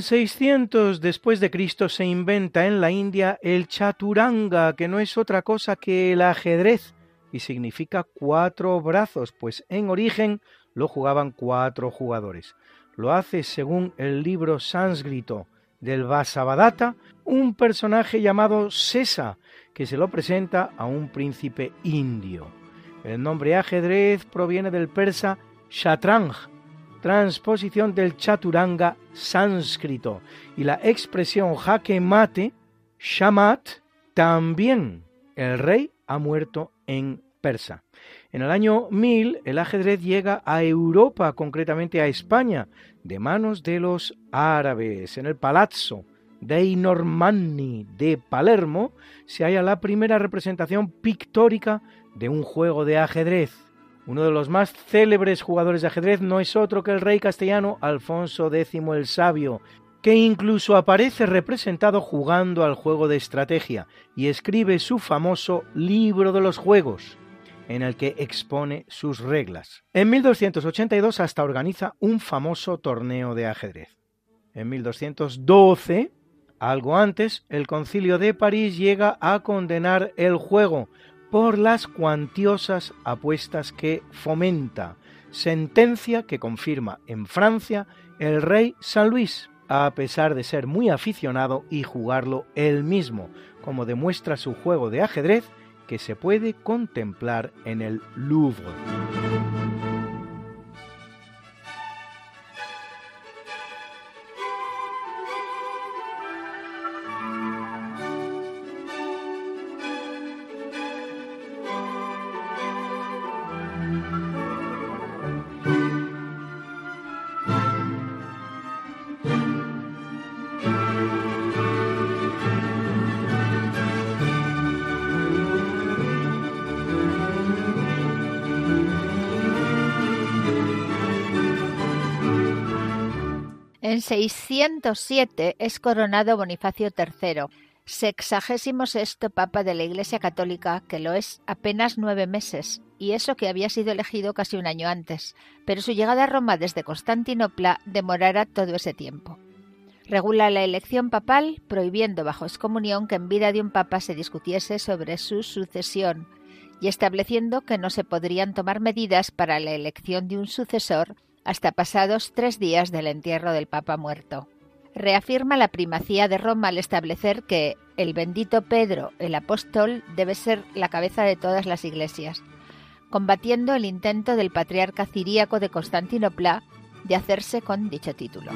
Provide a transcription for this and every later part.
En 600 después de Cristo se inventa en la India el chaturanga, que no es otra cosa que el ajedrez y significa cuatro brazos, pues en origen lo jugaban cuatro jugadores. Lo hace, según el libro sánscrito del Vasavadatta, un personaje llamado Sesa, que se lo presenta a un príncipe indio. El nombre ajedrez proviene del persa shatrang, transposición del chaturanga sánscrito, y la expresión jaque mate, shamat, también. El rey ha muerto en persa. En el año 1000 el ajedrez llega a Europa, concretamente a España, de manos de los árabes. En el Palazzo dei Normanni de Palermo se halla la primera representación pictórica de un juego de ajedrez. Uno de los más célebres jugadores de ajedrez no es otro que el rey castellano Alfonso X el Sabio, que incluso aparece representado jugando al juego de estrategia y escribe su famoso libro de los juegos, en el que expone sus reglas. En 1282 hasta organiza un famoso torneo de ajedrez. En 1212, algo antes, el concilio de París llega a condenar el juego por las cuantiosas apuestas que fomenta, sentencia que confirma en Francia el rey San Luis, a pesar de ser muy aficionado y jugarlo él mismo, como demuestra su juego de ajedrez que se puede contemplar en el Louvre. 607 es coronado Bonifacio III, sexagésimo sexto papa de la Iglesia Católica, que lo es apenas nueve meses, y eso que había sido elegido casi un año antes, pero su llegada a Roma desde Constantinopla demorará todo ese tiempo. Regula la elección papal, prohibiendo bajo excomunión que en vida de un papa se discutiese sobre su sucesión, y estableciendo que no se podrían tomar medidas para la elección de un sucesor hasta pasados tres días del entierro del Papa muerto. Reafirma la primacía de Roma al establecer que el bendito Pedro, el apóstol, debe ser la cabeza de todas las iglesias, combatiendo el intento del patriarca ciríaco de Constantinopla de hacerse con dicho título.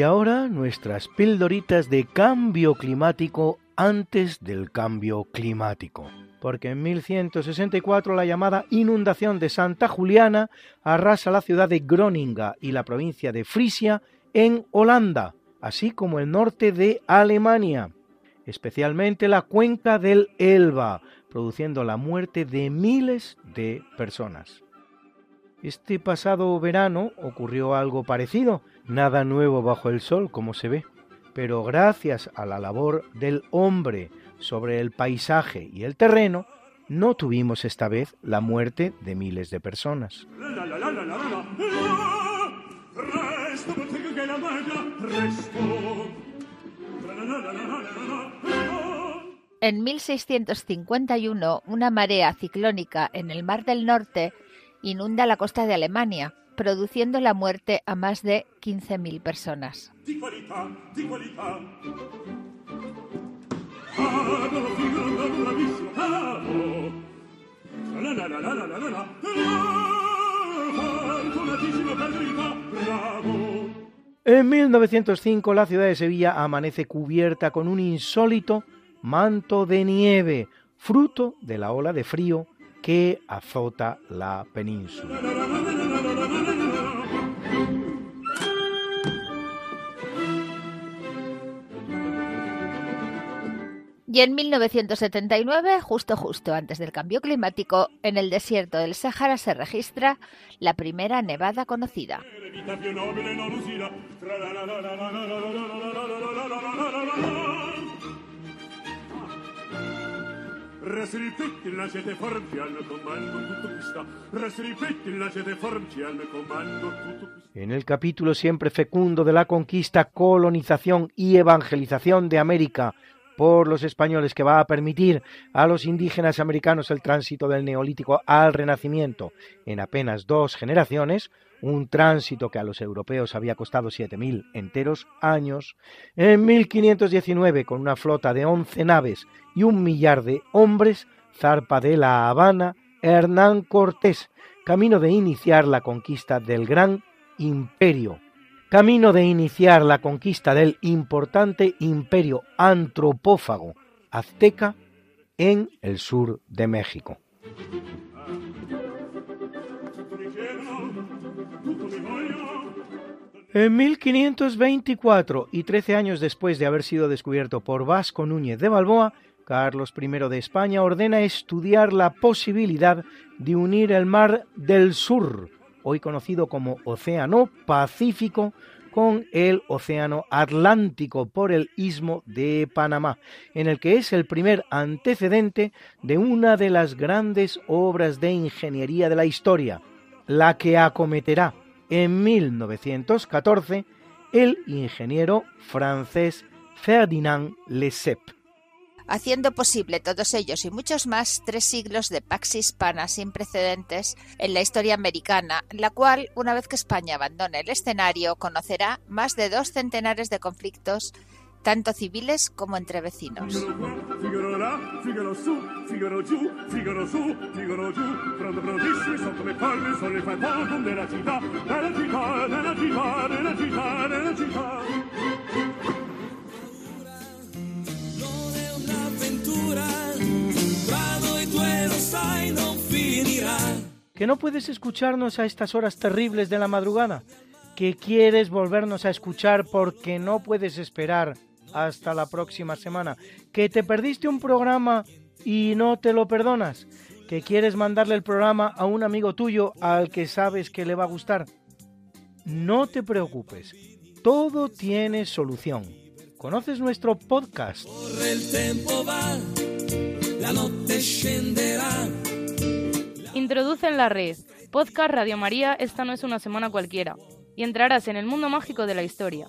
Y ahora nuestras pildoritas de cambio climático antes del cambio climático. Porque en 1164 la llamada inundación de Santa Juliana arrasa la ciudad de Groninga y la provincia de Frisia en Holanda, así como el norte de Alemania, especialmente la cuenca del Elba, produciendo la muerte de miles de personas. Este pasado verano ocurrió algo parecido, nada nuevo bajo el sol, como se ve, pero gracias a la labor del hombre sobre el paisaje y el terreno, no tuvimos esta vez la muerte de miles de personas. En 1651, una marea ciclónica en el Mar del Norte inunda la costa de Alemania, produciendo la muerte a más de 15.000 personas. En 1905 la ciudad de Sevilla amanece cubierta con un insólito manto de nieve, fruto de la ola de frío que azota la península. Y en 1979, justo justo antes del cambio climático, en el desierto del Sáhara se registra la primera nevada conocida. En el capítulo siempre fecundo de la conquista, colonización y evangelización de América por los españoles que va a permitir a los indígenas americanos el tránsito del neolítico al renacimiento. En apenas dos generaciones, un tránsito que a los europeos había costado 7.000 enteros años, en 1519, con una flota de 11 naves y un millar de hombres, zarpa de La Habana Hernán Cortés, camino de iniciar la conquista del gran imperio camino de iniciar la conquista del importante imperio antropófago azteca en el sur de México. En 1524 y trece años después de haber sido descubierto por Vasco Núñez de Balboa, Carlos I de España ordena estudiar la posibilidad de unir el mar del sur hoy conocido como Océano Pacífico, con el Océano Atlántico por el istmo de Panamá, en el que es el primer antecedente de una de las grandes obras de ingeniería de la historia, la que acometerá en 1914 el ingeniero francés Ferdinand Lesseps. Haciendo posible todos ellos y muchos más tres siglos de pax hispana sin precedentes en la historia americana, la cual, una vez que España abandone el escenario, conocerá más de dos centenares de conflictos tanto civiles como entre vecinos. ¿Que no puedes escucharnos a estas horas terribles de la madrugada? ¿Que quieres volvernos a escuchar porque no puedes esperar Hasta la próxima semana. ¿Que te perdiste un programa y no te lo perdonas? ¿Que quieres mandarle el programa a un amigo tuyo al que sabes que le va a gustar? No te preocupes, todo tiene solución. ¿Conoces nuestro podcast? Introduce en la red. Podcast Radio María, esta no es una semana cualquiera. Y entrarás en el mundo mágico de la historia.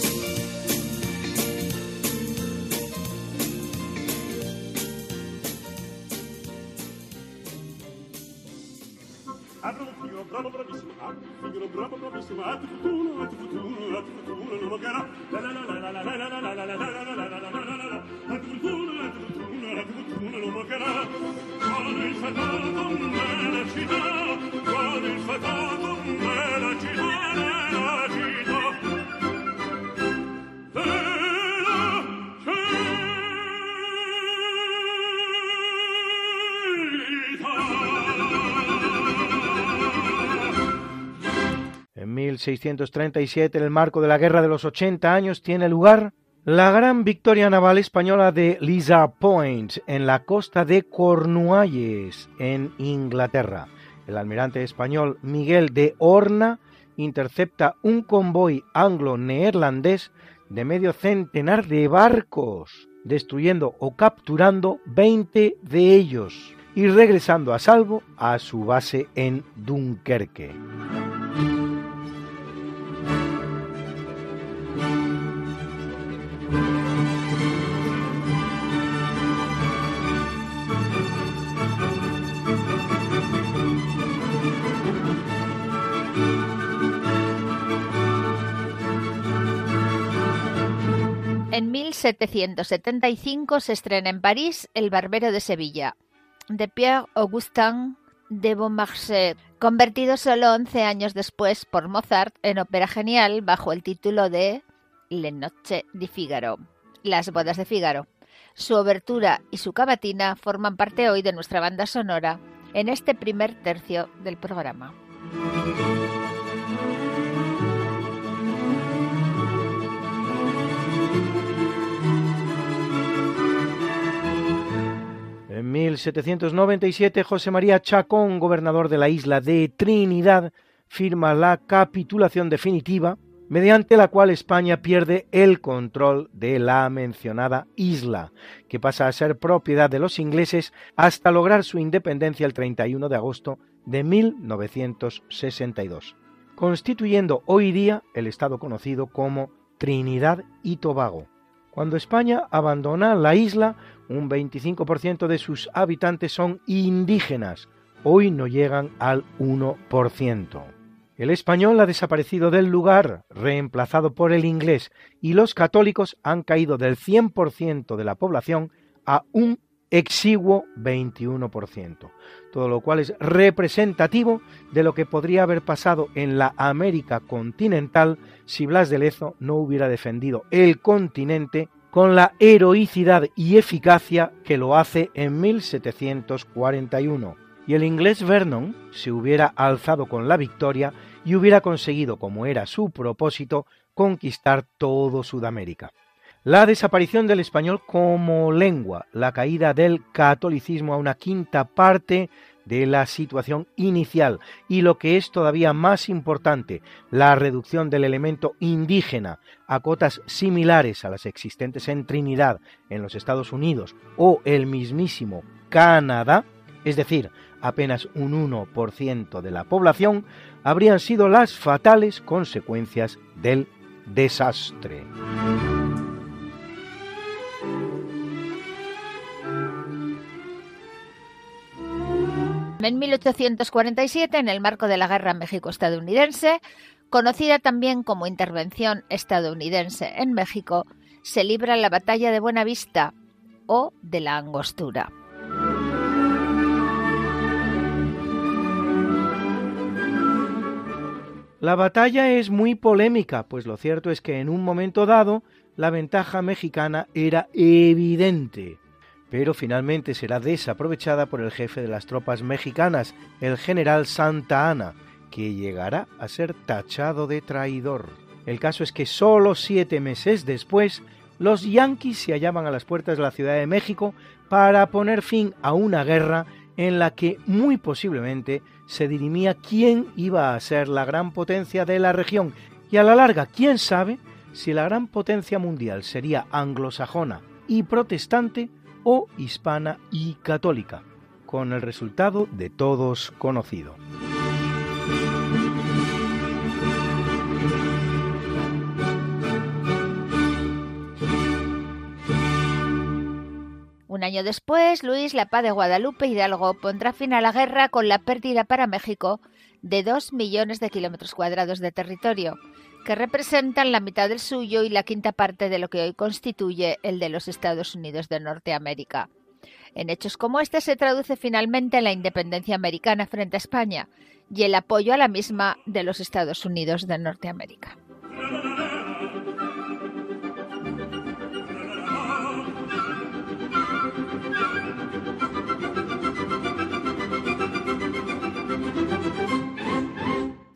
bravo bravissimo ah figlio bravo bravissimo ah fortuna ah fortuna ah fortuna non mancherà la la la la la la la la la la la la la la la la la ah fortuna ah fortuna ah fortuna non mancherà con il fatato nella città con il fatato nella città nella città En 1637, en el marco de la Guerra de los 80 años, tiene lugar la gran victoria naval española de Lizard Point en la costa de Cornualles, en Inglaterra. El almirante español Miguel de Horna intercepta un convoy anglo-neerlandés de medio centenar de barcos, destruyendo o capturando 20 de ellos y regresando a salvo a su base en Dunkerque. En 1775 se estrena en París El Barbero de Sevilla, de Pierre-Augustin de Beaumarchais, convertido solo 11 años después por Mozart en ópera genial bajo el título de Le Noche di Figaro, Las bodas de Figaro. Su obertura y su cavatina forman parte hoy de nuestra banda sonora en este primer tercio del programa. 1797, José María Chacón, gobernador de la isla de Trinidad, firma la capitulación definitiva, mediante la cual España pierde el control de la mencionada isla, que pasa a ser propiedad de los ingleses hasta lograr su independencia el 31 de agosto de 1962, constituyendo hoy día el estado conocido como Trinidad y Tobago. Cuando España abandona la isla, un 25% de sus habitantes son indígenas, hoy no llegan al 1%. El español ha desaparecido del lugar, reemplazado por el inglés, y los católicos han caído del 100% de la población a un exiguo 21%, todo lo cual es representativo de lo que podría haber pasado en la América continental si Blas de Lezo no hubiera defendido el continente con la heroicidad y eficacia que lo hace en 1741, y el inglés Vernon se hubiera alzado con la victoria y hubiera conseguido, como era su propósito, conquistar todo Sudamérica. La desaparición del español como lengua, la caída del catolicismo a una quinta parte de la situación inicial y lo que es todavía más importante, la reducción del elemento indígena a cotas similares a las existentes en Trinidad, en los Estados Unidos o el mismísimo Canadá, es decir, apenas un 1% de la población, habrían sido las fatales consecuencias del desastre. En 1847, en el marco de la Guerra México-Estadounidense, conocida también como Intervención estadounidense en México, se libra la batalla de Buenavista o de la Angostura. La batalla es muy polémica, pues lo cierto es que en un momento dado la ventaja mexicana era evidente, pero finalmente será desaprovechada por el jefe de las tropas mexicanas, el general Santa Ana, que llegará a ser tachado de traidor. El caso es que solo siete meses después, los yanquis se hallaban a las puertas de la Ciudad de México para poner fin a una guerra en la que muy posiblemente se dirimía quién iba a ser la gran potencia de la región y a la larga, quién sabe si la gran potencia mundial sería anglosajona y protestante o hispana y católica, con el resultado de todos conocido. Un año después, Luis La Paz de Guadalupe Hidalgo pondrá fin a la guerra con la pérdida para México de dos millones de kilómetros cuadrados de territorio, que representan la mitad del suyo y la quinta parte de lo que hoy constituye el de los Estados Unidos de Norteamérica. En hechos como este se traduce finalmente la independencia americana frente a España y el apoyo a la misma de los Estados Unidos de Norteamérica.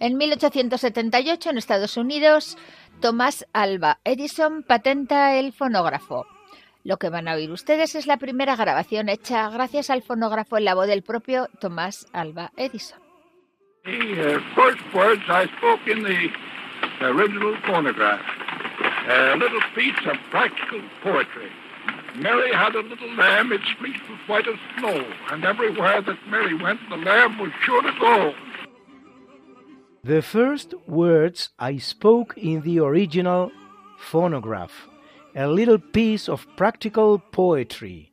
En 1878, en Estados Unidos, Thomas Alba Edison patenta el fonógrafo. Lo que van a oír ustedes es la primera grabación hecha gracias al fonógrafo en la voz del propio Thomas Alba Edison. The uh, first words I spoke in the original phonograph, a little piece of practical poetry. Mary had a little lamb, its fleece was white as snow, and everywhere that Mary went, the lamb was sure to go. The first words I spoke in the original phonograph, a little piece of practical poetry.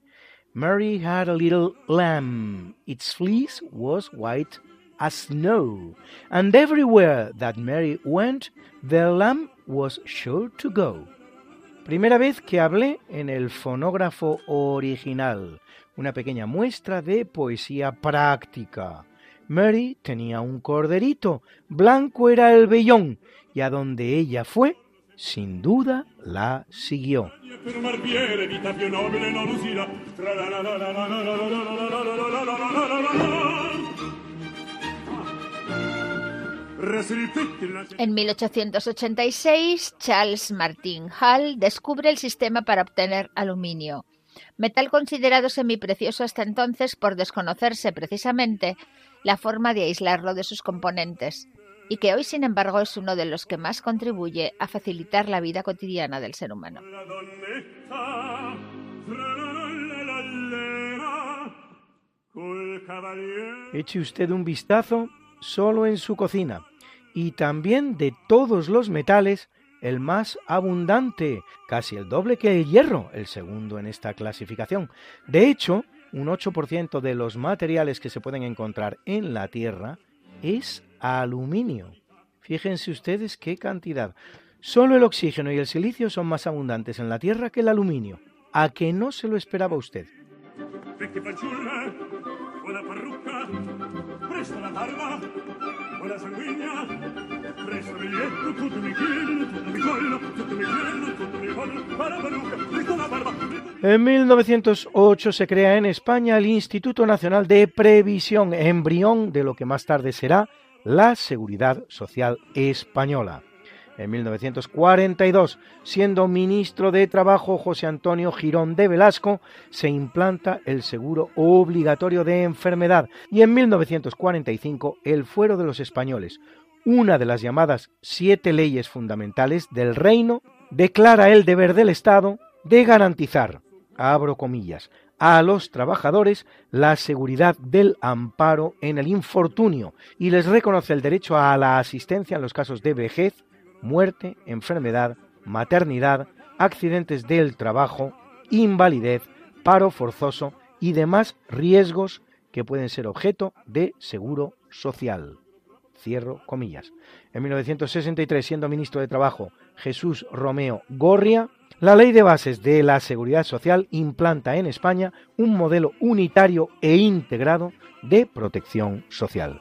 Mary had a little lamb. Its fleece was white as snow, and everywhere that Mary went, the lamb was sure to go. Primera vez que hablé en el fonógrafo original, una pequeña muestra de poesía práctica. Mary tenía un corderito, blanco era el vellón, y a donde ella fue, sin duda la siguió. En 1886, Charles Martin Hall descubre el sistema para obtener aluminio, metal considerado semiprecioso hasta entonces por desconocerse precisamente la forma de aislarlo de sus componentes, y que hoy, sin embargo, es uno de los que más contribuye a facilitar la vida cotidiana del ser humano. Eche usted un vistazo solo en su cocina y también de todos los metales el más abundante, casi el doble que el hierro, el segundo en esta clasificación. De hecho, un 8% de los materiales que se pueden encontrar en la Tierra es aluminio. Fíjense ustedes qué cantidad. Solo el oxígeno y el silicio son más abundantes en la Tierra que el aluminio. ¿A que no se lo esperaba usted? En 1908 se crea en España el Instituto Nacional de Previsión, embrión de lo que más tarde será la Seguridad Social Española. En 1942, siendo ministro de Trabajo José Antonio Girón de Velasco, se implanta el seguro obligatorio de enfermedad y en 1945 el fuero de los españoles, una de las llamadas siete leyes fundamentales del reino, declara el deber del Estado de garantizar, abro comillas, a los trabajadores la seguridad del amparo en el infortunio y les reconoce el derecho a la asistencia en los casos de vejez, muerte, enfermedad, maternidad, accidentes del trabajo, invalidez, paro forzoso y demás riesgos que pueden ser objeto de seguro social. Cierro comillas. En 1963, siendo ministro de Trabajo Jesús Romeo Gorria, La Ley de Bases de la Seguridad Social implanta en España un modelo unitario e integrado de protección social.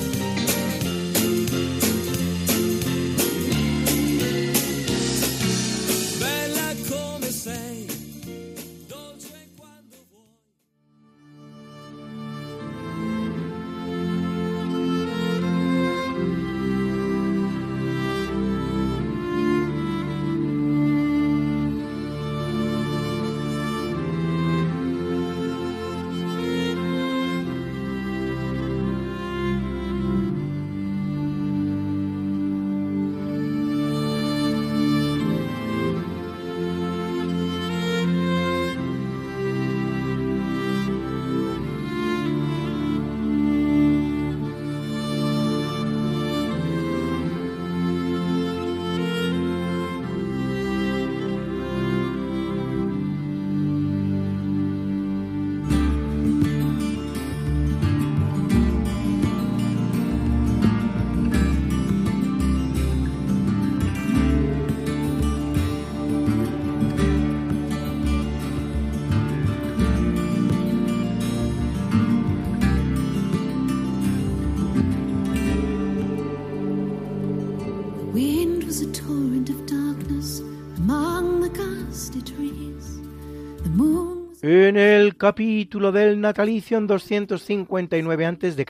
En el capítulo del natalicio en 259 a.C.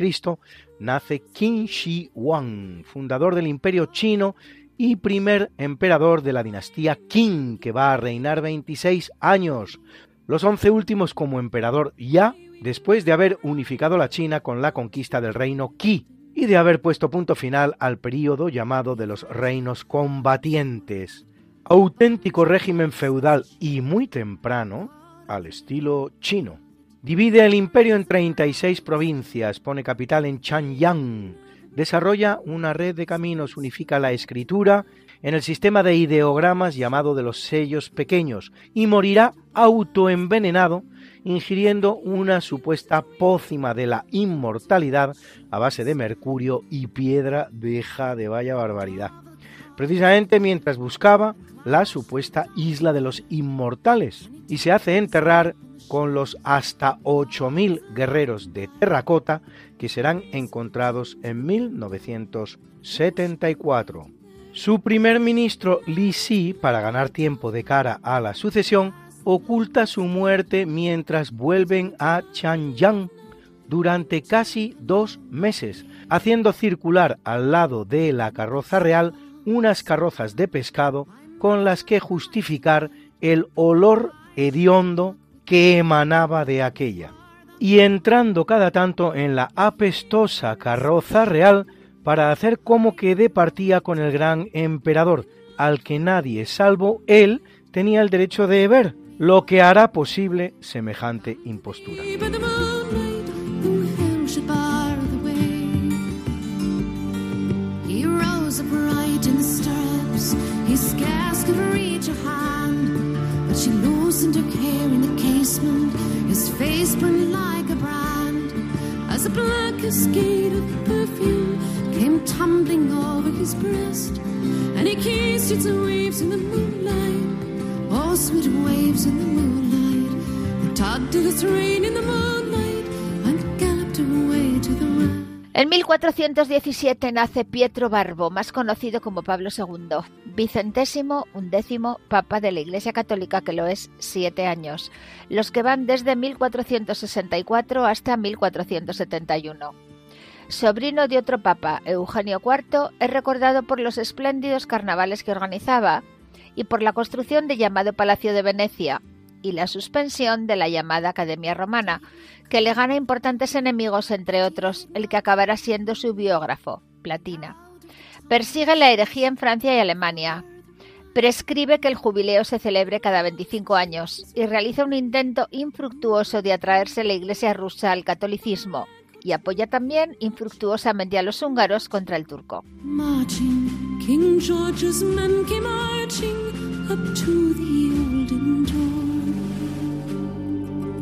nace Qin Shi Huang, fundador del imperio chino y primer emperador de la dinastía Qin, que va a reinar 26 años, los 11 últimos como emperador ya después de haber unificado la China con la conquista del reino Qi y de haber puesto punto final al período llamado de los reinos combatientes, auténtico régimen feudal y muy temprano al estilo chino. Divide el imperio en 36 provincias, pone capital en Chanyang, desarrolla una red de caminos, unifica la escritura en el sistema de ideogramas llamado de los sellos pequeños y morirá autoenvenenado ingiriendo una supuesta pócima de la inmortalidad a base de mercurio y piedra deja de vaya barbaridad. Precisamente mientras buscaba la supuesta isla de los inmortales y se hace enterrar con los hasta 8.000 guerreros de terracota que serán encontrados en 1974. Su primer ministro Li Si, para ganar tiempo de cara a la sucesión, oculta su muerte mientras vuelven a Chanyang durante casi dos meses, haciendo circular al lado de la carroza real unas carrozas de pescado con las que justificar el olor hediondo que emanaba de aquella. Y entrando cada tanto en la apestosa carroza real para hacer como que departía con el gran emperador, al que nadie salvo él tenía el derecho de ver, lo que hará posible semejante impostura. Rose upright in the stirrups, he scarce could reach her hand, but she loosened her hair in the casement, his face burned like a brand, as a black cascade of perfume came tumbling over his breast, and he kissed its waves in the moonlight. Oh, sweet waves in the moonlight. Tugged at his rein in the moonlight and galloped away to the west. En 1417 nace Pietro Barbo, más conocido como Pablo II, vicentésimo undécimo papa de la Iglesia Católica, que lo es siete años, los que van desde 1464 hasta 1471. Sobrino de otro papa, Eugenio IV, es recordado por los espléndidos carnavales que organizaba y por la construcción del llamado Palacio de Venecia, y la suspensión de la llamada Academia Romana, que le gana importantes enemigos, entre otros el que acabará siendo su biógrafo, Platina. Persigue la herejía en Francia y Alemania. Prescribe que el jubileo se celebre cada 25 años y realiza un intento infructuoso de atraerse la Iglesia rusa al catolicismo y apoya también infructuosamente a los húngaros contra el turco.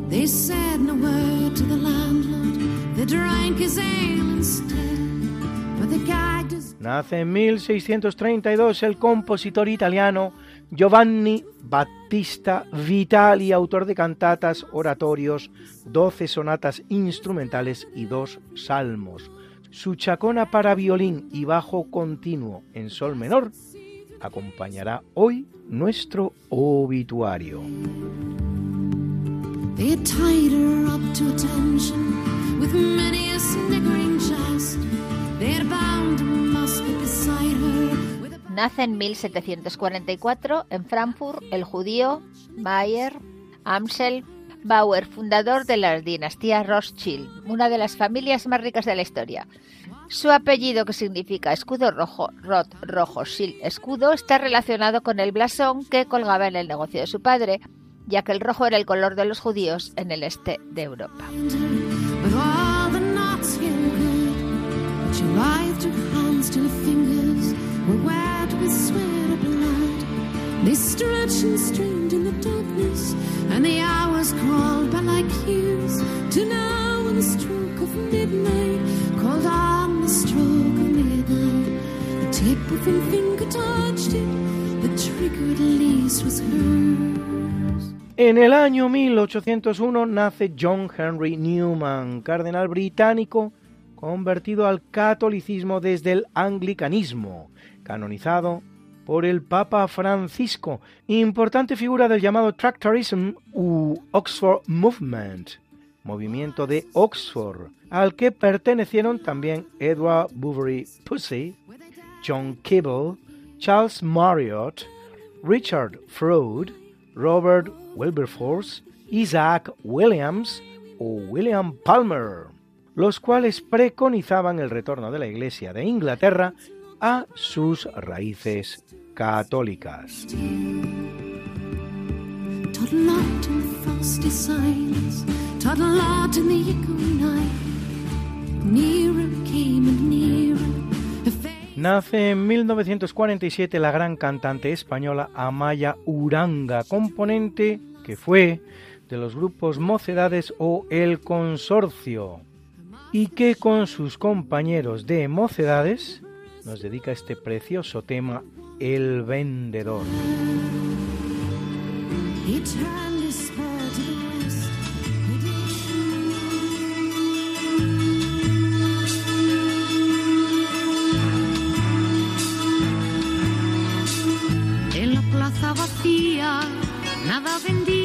They said word to the landlord, Nace en 1632 el compositor italiano Giovanni Battista Vitali, autor de cantatas, oratorios, doce sonatas instrumentales y dos salmos. Su chacona para violín y bajo continuo en sol menor acompañará hoy nuestro obituario. They tied her up to attention with many a sniggering jest. They had bound a musket beside her Nace en 1744 en Frankfurt el judío Mayer Amsel Bauer, fundador de la dinastía Rothschild, una de las familias más ricas de la historia. Su apellido, que significa escudo rojo, Roth, rojo, Schild, escudo, está relacionado con el blasón que colgaba en el negocio de su padre, ya que el rojo era el color de los judíos en el este de Europa. They stretched and strained in the darkness, and the hours crawled by like years. To now, when the stroke of midnight called on the stroke of midnight, the tip of her finger touched it. The trigger at least was hers. En el año 1801 nace John Henry Newman, cardenal británico convertido al catolicismo desde el anglicanismo, canonizado por el Papa Francisco, importante figura del llamado Tractarism u Oxford Movement, movimiento de Oxford, al que pertenecieron también Edward Bouverie Pusey, John Kibble, Charles Marriott, Richard Froude, Robert Wilberforce, Isaac Williams o William Palmer, los cuales preconizaban el retorno de la Iglesia de Inglaterra a sus raíces católicas. Nace en 1947 la gran cantante española Amaya Uranga, componente que fue de los grupos Mocedades o El Consorcio, y que con sus compañeros de Mocedades nos dedica este precioso tema El Vendedor. Vacía, nada vendía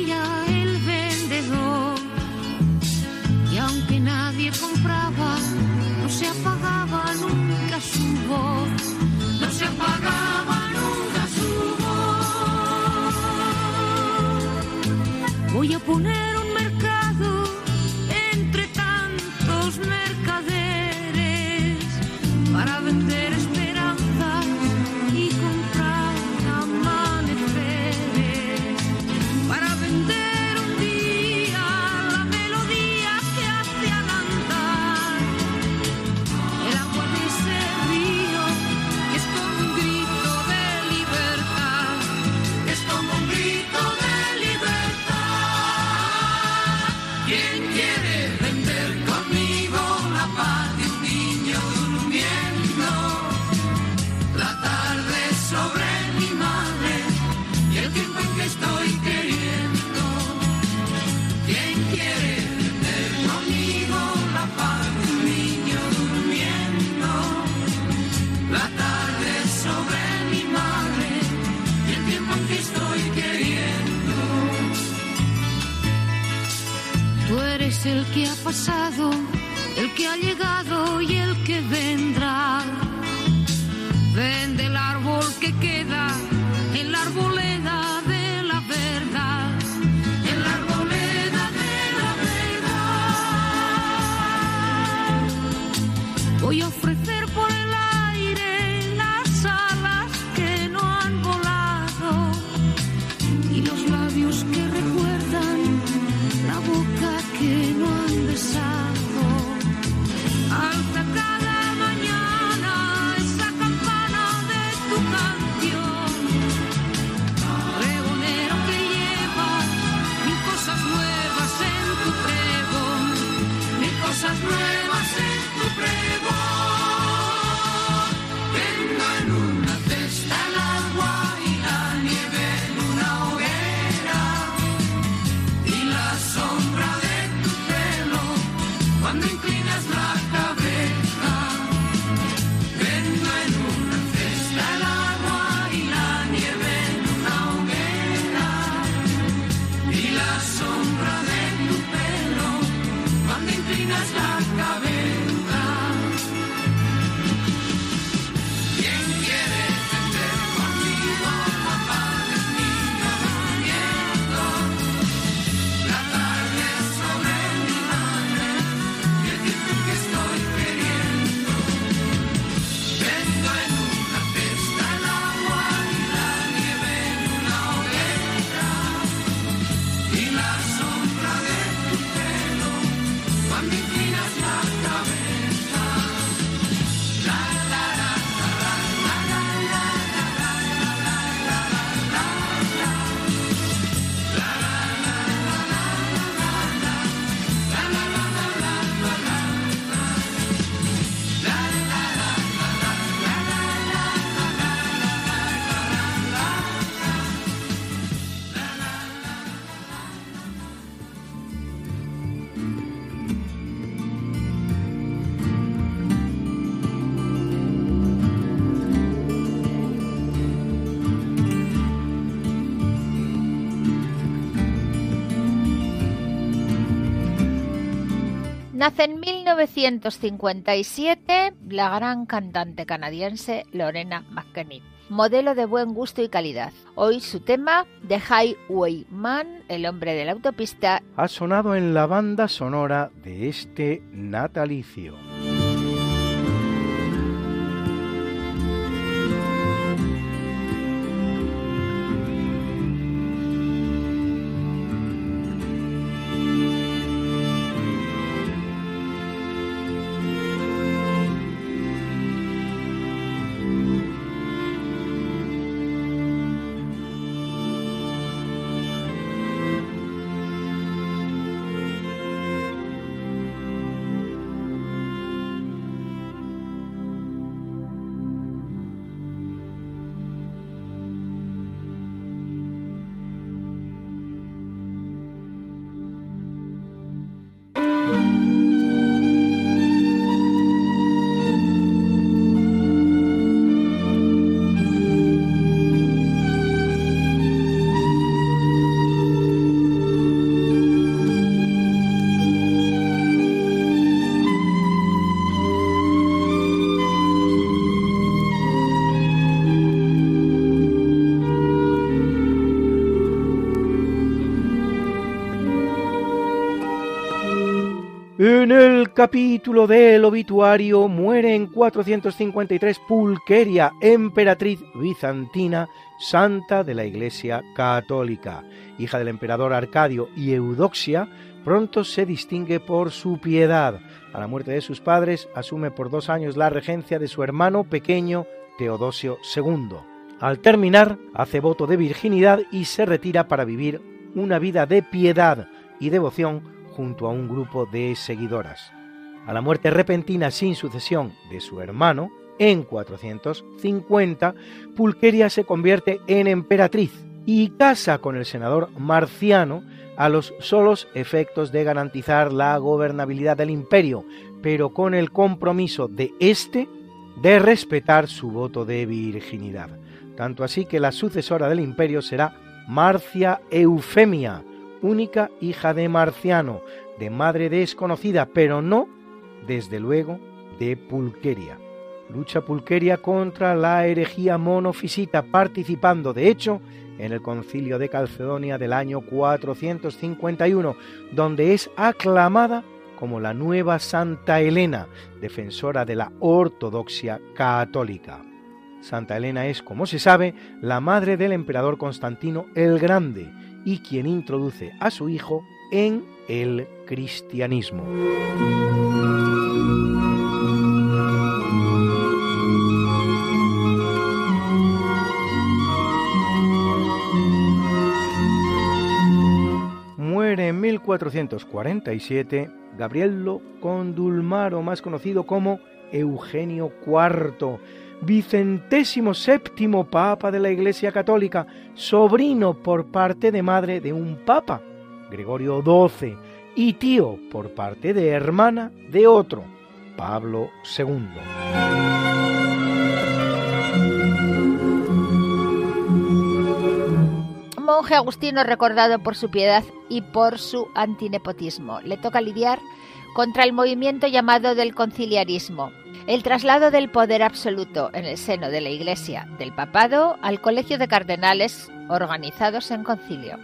Nace en 1957 la gran cantante canadiense Lorena McKennitt, modelo de buen gusto y calidad. Hoy su tema, The Highwayman, el hombre de la autopista, ha sonado en la banda sonora de este natalicio. Capítulo del obituario muere en 453 Pulqueria, emperatriz bizantina, santa de la Iglesia Católica. Hija del emperador Arcadio y Eudoxia, pronto se distingue por su piedad. A la muerte de sus padres asume por dos años la regencia de su hermano pequeño Teodosio II. Al terminar, hace voto de virginidad y se retira para vivir una vida de piedad y devoción junto a un grupo de seguidoras. A la muerte repentina sin sucesión de su hermano, en 450, Pulqueria se convierte en emperatriz y casa con el senador Marciano a los solos efectos de garantizar la gobernabilidad del imperio, pero con el compromiso de éste de respetar su voto de virginidad. Tanto así que la sucesora del imperio será Marcia Eufemia, única hija de Marciano, de madre desconocida, pero no, desde luego, de Pulqueria. Lucha Pulqueria contra la herejía monofisita, participando, de hecho, en el concilio de Calcedonia del año 451, donde es aclamada como la nueva Santa Elena, defensora de la ortodoxia católica. Santa Elena es, como se sabe, la madre del emperador Constantino el Grande y quien introduce a su hijo en el cristianismo. Muere en 1447 Gabriello Condulmaro, más conocido como Eugenio IV, vicentésimo séptimo papa de la Iglesia Católica, sobrino por parte de madre de un papa, Gregorio XII, y tío por parte de hermana de otro, Pablo II. Monje agustino recordado por su piedad y por su antinepotismo. Le toca lidiar contra el movimiento llamado del conciliarismo, el traslado del poder absoluto en el seno de la Iglesia del papado al colegio de cardenales organizados en concilio,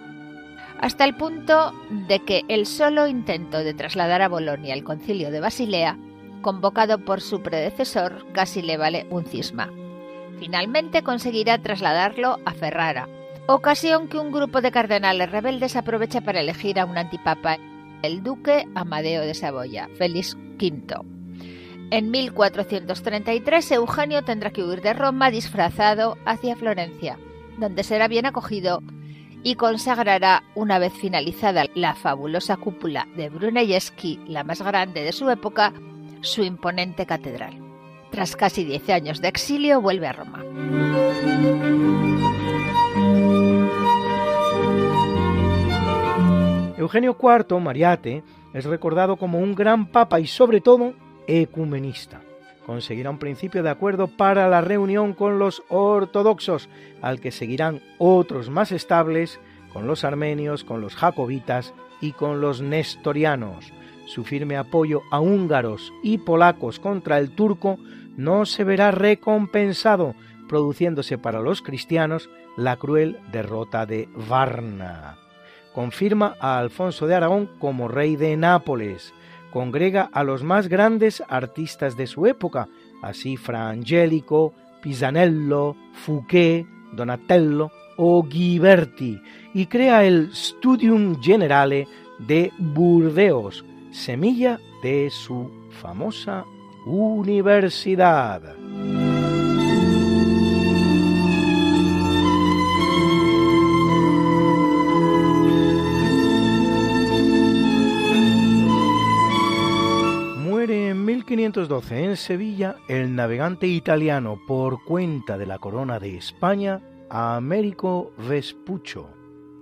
hasta el punto de que el solo intento de trasladar a Bolonia el concilio de Basilea, convocado por su predecesor, casi le vale un cisma. Finalmente conseguirá trasladarlo a Ferrara, ocasión que un grupo de cardenales rebeldes aprovecha para elegir a un antipapa, el duque Amadeo de Saboya, Félix V. En 1433 Eugenio tendrá que huir de Roma disfrazado hacia Florencia, donde será bien acogido y consagrará, una vez finalizada la fabulosa cúpula de Brunelleschi, la más grande de su época, su imponente catedral. Tras casi 10 años de exilio, vuelve a Roma. Eugenio IV Mariate es recordado como un gran papa y sobre todo ecumenista. Conseguirá un principio de acuerdo para la reunión con los ortodoxos, al que seguirán otros más estables con los armenios, con los jacobitas y con los nestorianos. su firme apoyo a húngaros y polacos contra el turco no se verá recompensado, produciéndose para los cristianos la cruel derrota de Varna. Confirma a Alfonso de Aragón como rey de Nápoles. Congrega a los más grandes artistas de su época, así Fra Angelico, Pisanello, Fouquet, Donatello o Ghiberti, y crea el Studium Generale de Burdeos, semilla de su famosa universidad. 1512 en Sevilla el navegante italiano por cuenta de la corona de España, Américo Vespuccio.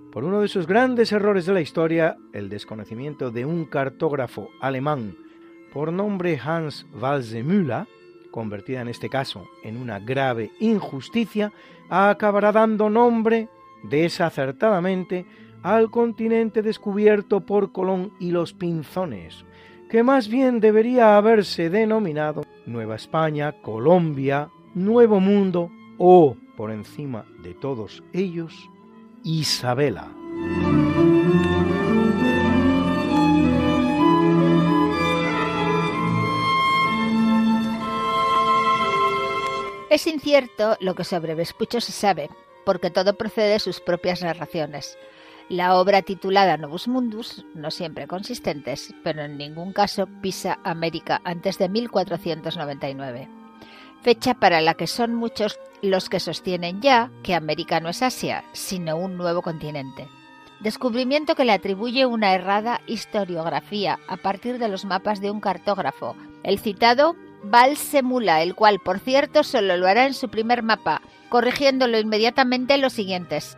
Por uno de sus grandes errores de la historia, el desconocimiento de un cartógrafo alemán por nombre Hans Walsemüller, convertida en este caso en una grave injusticia, acabará dando nombre, desacertadamente, al continente descubierto por Colón y los Pinzones, que más bien debería haberse denominado Nueva España, Colombia, Nuevo Mundo o, por encima de todos ellos, Isabela. Es incierto lo que sobre Vespucho se sabe, porque todo procede de sus propias narraciones. La obra titulada Novus Mundus, no siempre consistentes, pero en ningún caso pisa América antes de 1499 fecha para la que son muchos los que sostienen ya que América no es Asia, sino un nuevo continente. Descubrimiento que le atribuye una errada historiografía a partir de los mapas de un cartógrafo, el citado Valsemula, el cual, por cierto, solo lo hará en su primer mapa, corrigiéndolo inmediatamente en los siguientes.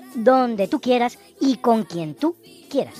donde tú quieras y con quien tú quieras.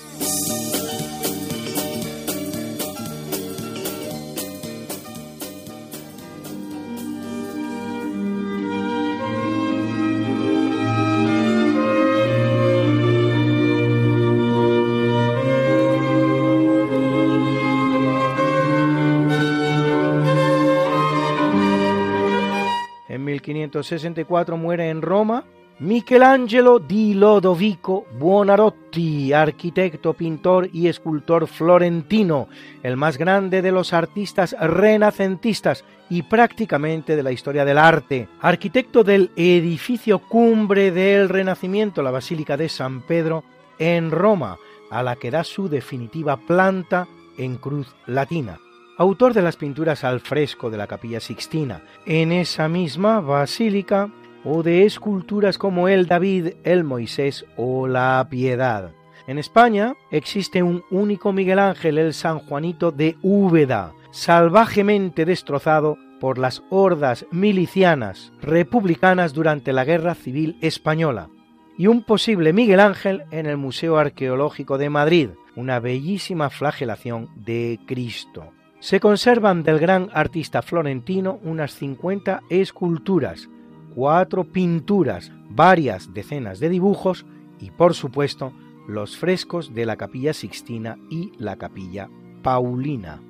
En 1564 muere en Roma Michelangelo di Lodovico Buonarroti, arquitecto, pintor y escultor florentino, el más grande de los artistas renacentistas y prácticamente de la historia del arte, arquitecto del edificio cumbre del Renacimiento, la Basílica de San Pedro, en Roma, a la que da su definitiva planta en cruz latina autor de las pinturas al fresco de la capilla Sixtina. En esa misma basílica o de esculturas como el David, el Moisés o la Piedad. En España existe un único Miguel Ángel, el San Juanito de Úbeda, salvajemente destrozado por las hordas milicianas republicanas durante la Guerra Civil Española, y un posible Miguel Ángel en el Museo Arqueológico de Madrid, una bellísima flagelación de Cristo. Se conservan del gran artista florentino unas 50 esculturas, cuatro pinturas, varias decenas de dibujos y, por supuesto, los frescos de la capilla Sixtina y la capilla Paulina.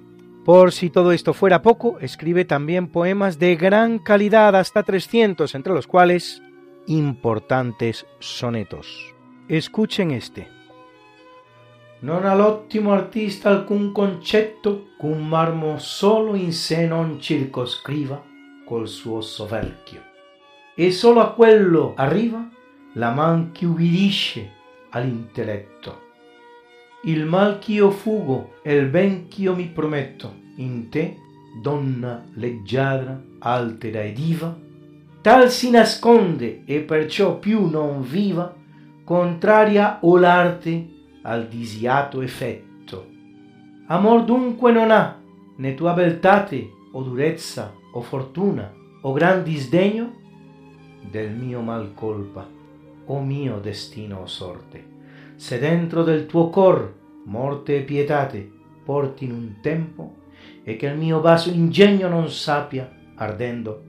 Por si todo esto fuera poco, escribe también poemas de gran calidad, hasta 300, entre los cuales importantes sonetos. Escuchen este. non all'ottimo artista alcun concetto qu'un marmo solo in sé non circoscriva col suo soverchio. E solo a quello arriva la man che ubbidisce all'intelletto. Il mal ch'io fugo e il ben ch'io mi prometto in te, donna leggiadra, altera e diva, tal si nasconde e perciò più non viva, contraria o l'arte al disiato effetto. Amor dunque non ha né tua beltate o durezza o fortuna o gran disdegno del mio mal colpa o mio destino o sorte. Se dentro del tuo cor morte e pietate porti in un tempo e che il mio vaso ingegno non sappia, ardendo,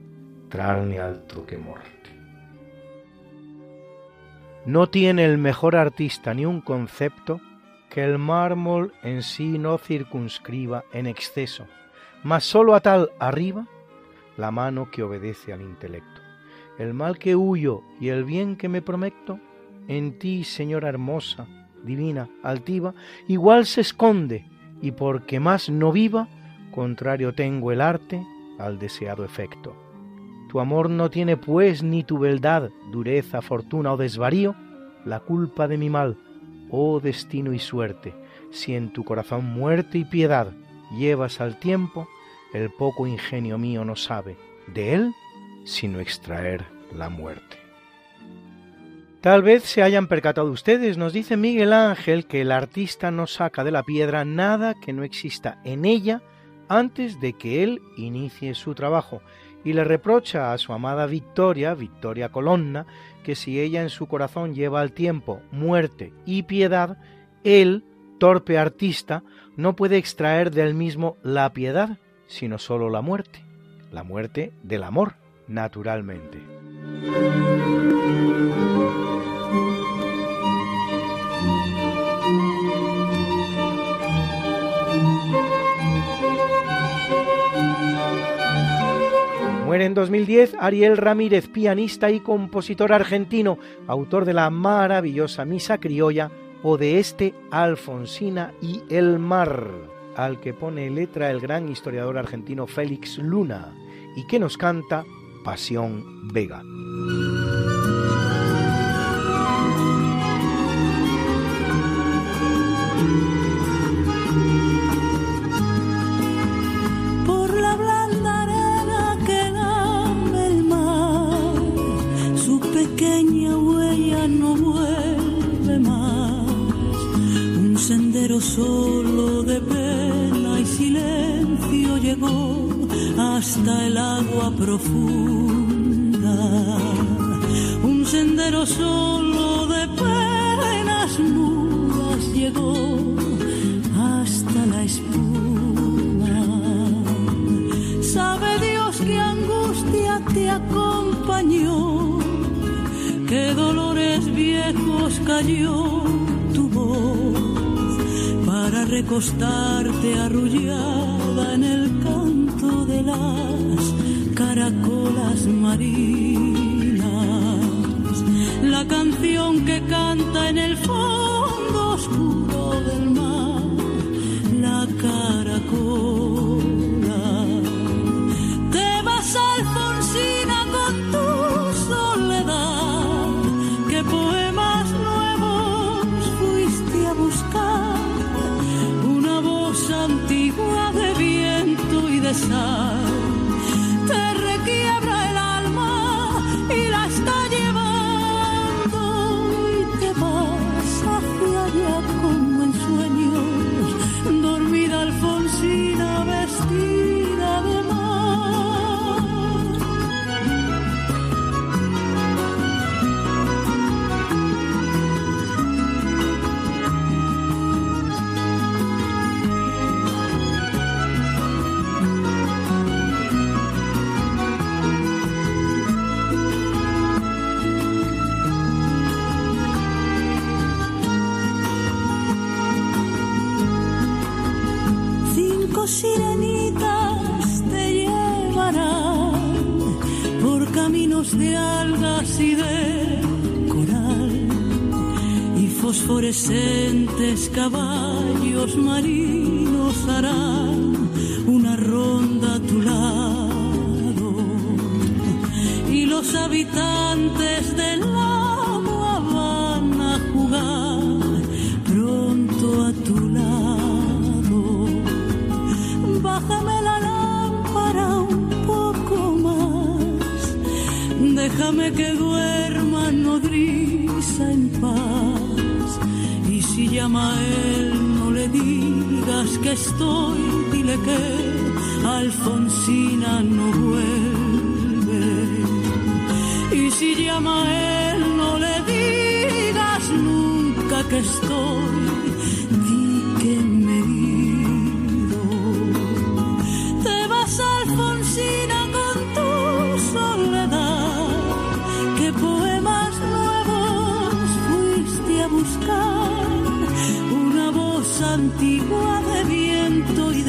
trarne altro che morte. No tiene el mejor artista ni un concepto que el mármol en sí no circunscriba en exceso, mas sólo a tal arriba la mano que obedece al intelecto. El mal que huyo y el bien que me prometo, en ti, señora hermosa, divina, altiva, igual se esconde, y porque más no viva, contrario tengo el arte al deseado efecto. Tu amor no tiene pues ni tu beldad, dureza, fortuna o desvarío, la culpa de mi mal, oh destino y suerte, si en tu corazón muerte y piedad llevas al tiempo, el poco ingenio mío no sabe de él sino extraer la muerte. Tal vez se hayan percatado ustedes, nos dice Miguel Ángel que el artista no saca de la piedra nada que no exista en ella antes de que él inicie su trabajo y le reprocha a su amada Victoria, Victoria Colonna, que si ella en su corazón lleva al tiempo muerte y piedad, él, torpe artista, no puede extraer del mismo la piedad, sino sólo la muerte, la muerte del amor, naturalmente. Muere en 2010 Ariel Ramírez, pianista y compositor argentino, autor de la maravillosa Misa Criolla o de este Alfonsina y el Mar, al que pone letra el gran historiador argentino Félix Luna, y que nos canta Pasión Vega. Por la blanda arena que lame el mar, su pequeña huella no vuelve más. Un sendero solo de pena y silencio llegó hasta el agua profunda. Un sendero solo de penas mudas llegó hasta la espuma. Sabe Dios que angustia te acompañó, que dolores viejos cayó tu voz recostarte arrullada en el canto de las caracolas marinas. La canción que canta en el fondo oscuro del mar, la caracola.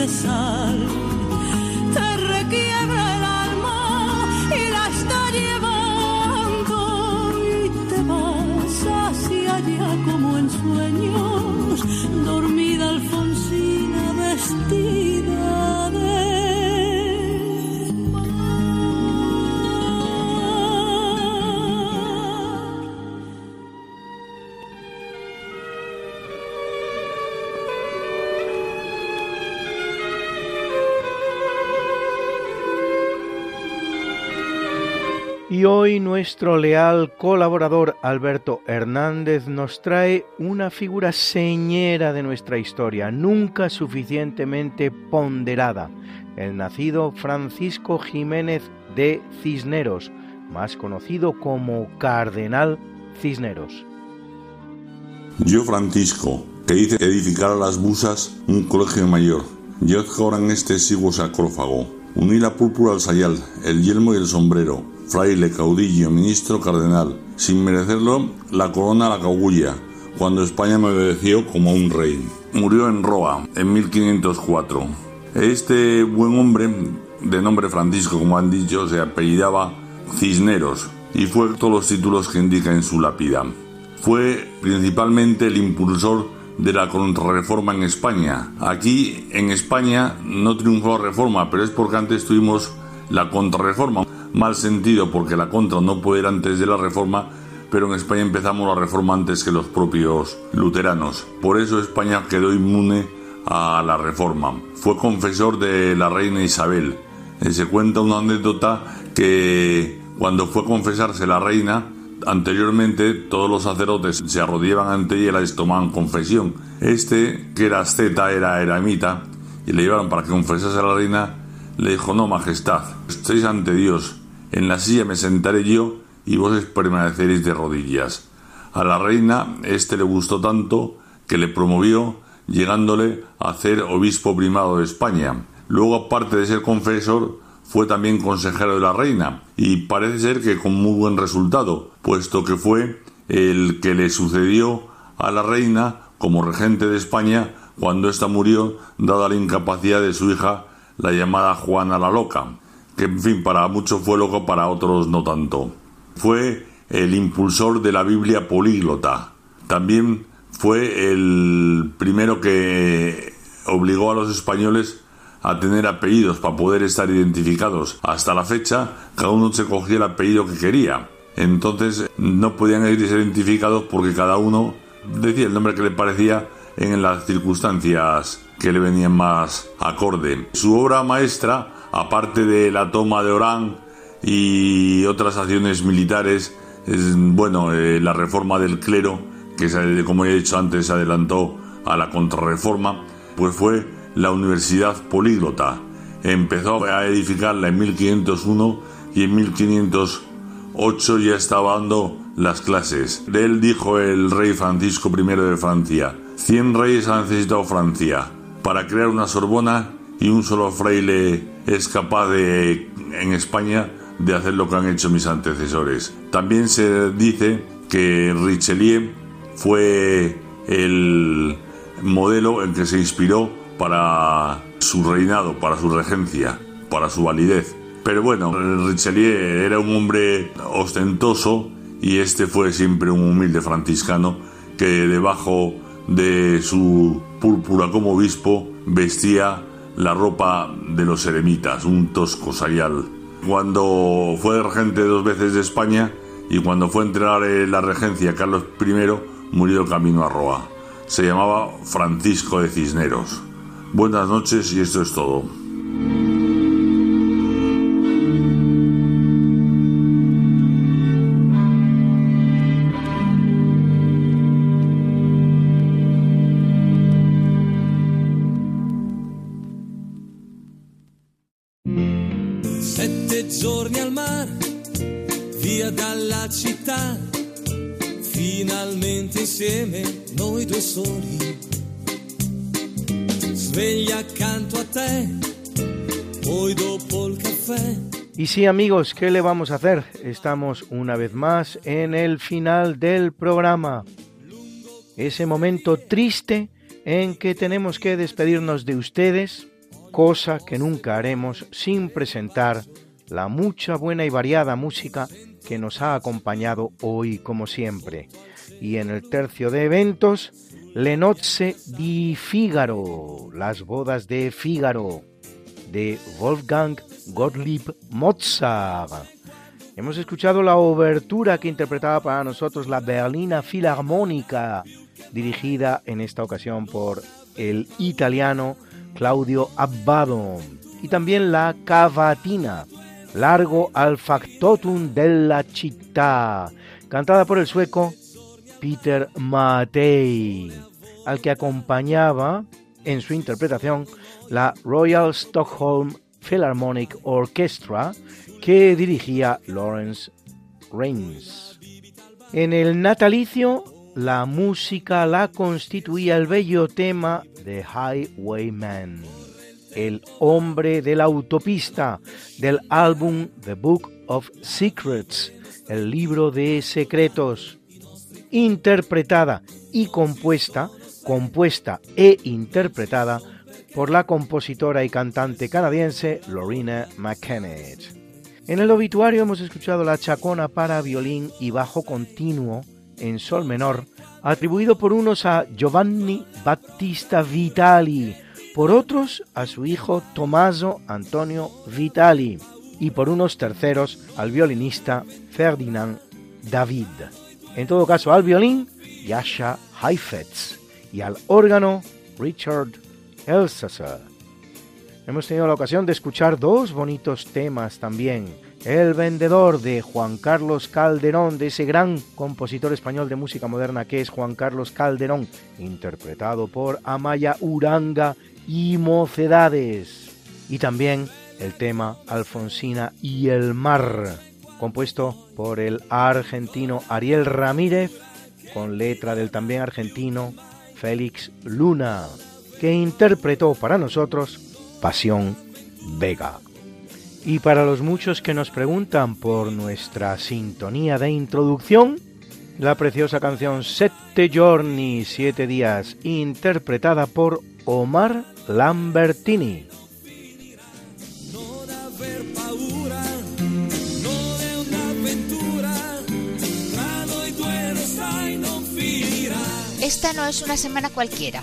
De sal. Nuestro leal colaborador Alberto Hernández nos trae una figura señera de nuestra historia, nunca suficientemente ponderada, el nacido Francisco Jiménez de Cisneros, más conocido como Cardenal Cisneros. Yo, Francisco, que hice edificar a las busas un colegio mayor, yo que ahora en este sigo sarcófago, uní la púrpura al sayal, el yelmo y el sombrero, fraile, caudillo, ministro, cardenal, sin merecerlo, la corona la cagulla, cuando España me obedeció como un rey. Murió en Roa, en 1504. Este buen hombre, de nombre Francisco, como han dicho, se apellidaba Cisneros, y fue todos los títulos que indica en su lápida. Fue principalmente el impulsor de la contrarreforma en España. Aquí en España no triunfó la reforma, pero es porque antes tuvimos la contrarreforma. Mal sentido porque la contra no puede ir antes de la reforma, pero en España empezamos la reforma antes que los propios luteranos. Por eso España quedó inmune a la reforma. Fue confesor de la reina Isabel. Eh, Se cuenta una anécdota que cuando fue a confesarse la reina, anteriormente todos los sacerdotes se arrodillaban ante ella y les tomaban confesión. Este, que era asceta, era eremita, y le llevaron para que confesase a la reina, le dijo, no, majestad, estáis ante Dios, en la silla me sentaré yo y vos permaneceréis de rodillas. A la reina este le gustó tanto que le promovió, llegándole a ser obispo primado de España. Luego, aparte de ser confesor, fue también consejero de la reina y parece ser que con muy buen resultado, puesto que fue el que le sucedió a la reina como regente de España cuando ésta murió dada la incapacidad de su hija, la llamada Juana la Loca, que en fin para muchos fue loco, para otros no tanto. Fue el impulsor de la Biblia políglota. También fue el primero que obligó a los españoles a tener apellidos para poder estar identificados. Hasta la fecha, cada uno se cogía el apellido que quería. Entonces no podían ir identificados porque cada uno decía el nombre que le parecía en las circunstancias que le venían más acorde. Su obra maestra, aparte de la toma de Orán y otras acciones militares, es bueno, eh, la reforma del clero, que como he dicho antes se adelantó a la contrarreforma, pues fue la Universidad Políglota. Empezó a edificarla en 1501 y en 1508 ya estaba dando las clases. De él dijo el rey Francisco I de Francia, cien reyes ha necesitado Francia para crear una Sorbona y un solo fraile es capaz de, en España, de hacer lo que han hecho mis antecesores. También se dice que Richelieu fue el modelo en que se inspiró para su reinado, para su regencia, para su validez. Pero bueno, Richelieu era un hombre ostentoso y este fue siempre un humilde franciscano que debajo de su púrpura como obispo vestía la ropa de los eremitas, un tosco sayal. Cuando fue regente dos veces de España y cuando fue a entregar la regencia Carlos I, murió camino a Roa. Se llamaba Francisco de Cisneros. Buenas noches y esto es todo. Y sí amigos, ¿qué le vamos a hacer? Estamos una vez más en el final del programa. Ese momento triste en que tenemos que despedirnos de ustedes, cosa que nunca haremos sin presentar la mucha buena y variada música que nos ha acompañado hoy como siempre. Y en el tercio de eventos, Le nozze di Figaro, las bodas de Fígaro, de Wolfgang Gottlieb Mozart. Hemos escuchado la obertura que interpretaba para nosotros la Berlina Filarmónica, dirigida en esta ocasión por el italiano Claudio Abbado, y también la Cavatina, Largo al factotum della città, cantada por el sueco Peter Matei, al que acompañaba en su interpretación la Royal Stockholm Philharmonic Orchestra que dirigía Lawrence Rains. En el natalicio, la música la constituía el bello tema de Highwayman, el hombre de la autopista del álbum The Book of Secrets, el libro de secretos, interpretada y compuesta, compuesta e interpretada por la compositora y cantante canadiense Lorena McKennett. En el obituario hemos escuchado la chacona para violín y bajo continuo en sol menor, atribuido por unos a Giovanni Battista Vitali, por otros a su hijo Tommaso Antonio Vitali y por unos terceros al violinista Ferdinand David. En todo caso al violín Yasha Heifetz y al órgano Richard Elsasser. Hemos tenido la ocasión de escuchar dos bonitos temas también. El vendedor de Juan Carlos Calderón, de ese gran compositor español de música moderna que es Juan Carlos Calderón, interpretado por Amaya Uranga y Mocedades. Y también el tema Alfonsina y el mar, compuesto por el argentino Ariel Ramírez, con letra del también argentino Félix Luna, que interpretó para nosotros Pasión Vega. Y para los muchos que nos preguntan por nuestra sintonía de introducción, la preciosa canción Sette Giorni, Siete Días, interpretada por Omar Lambertini. Esta no es una semana cualquiera,